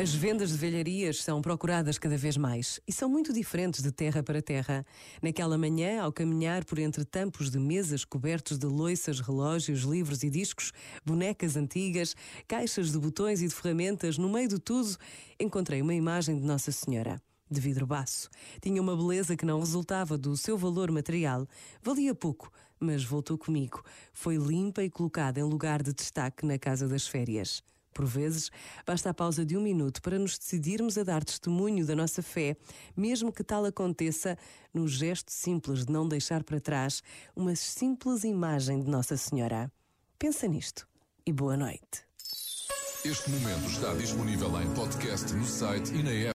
As vendas de velharias são procuradas cada vez mais e são muito diferentes de terra para terra. Naquela manhã, ao caminhar por entre tampos de mesas cobertos de loiças, relógios, livros e discos, bonecas antigas, caixas de botões e de ferramentas, no meio de tudo, encontrei uma imagem de Nossa Senhora de vidro baço. Tinha uma beleza que não resultava do seu valor material. Valia pouco, mas voltou comigo. Foi limpa e colocada em lugar de destaque na casa das férias. Por vezes, basta a pausa de um minuto para nos decidirmos a dar testemunho da nossa fé, mesmo que tal aconteça no gesto simples de não deixar para trás uma simples imagem de Nossa Senhora. Pensa nisto e boa noite. Este momento está disponível em podcast no site e na app.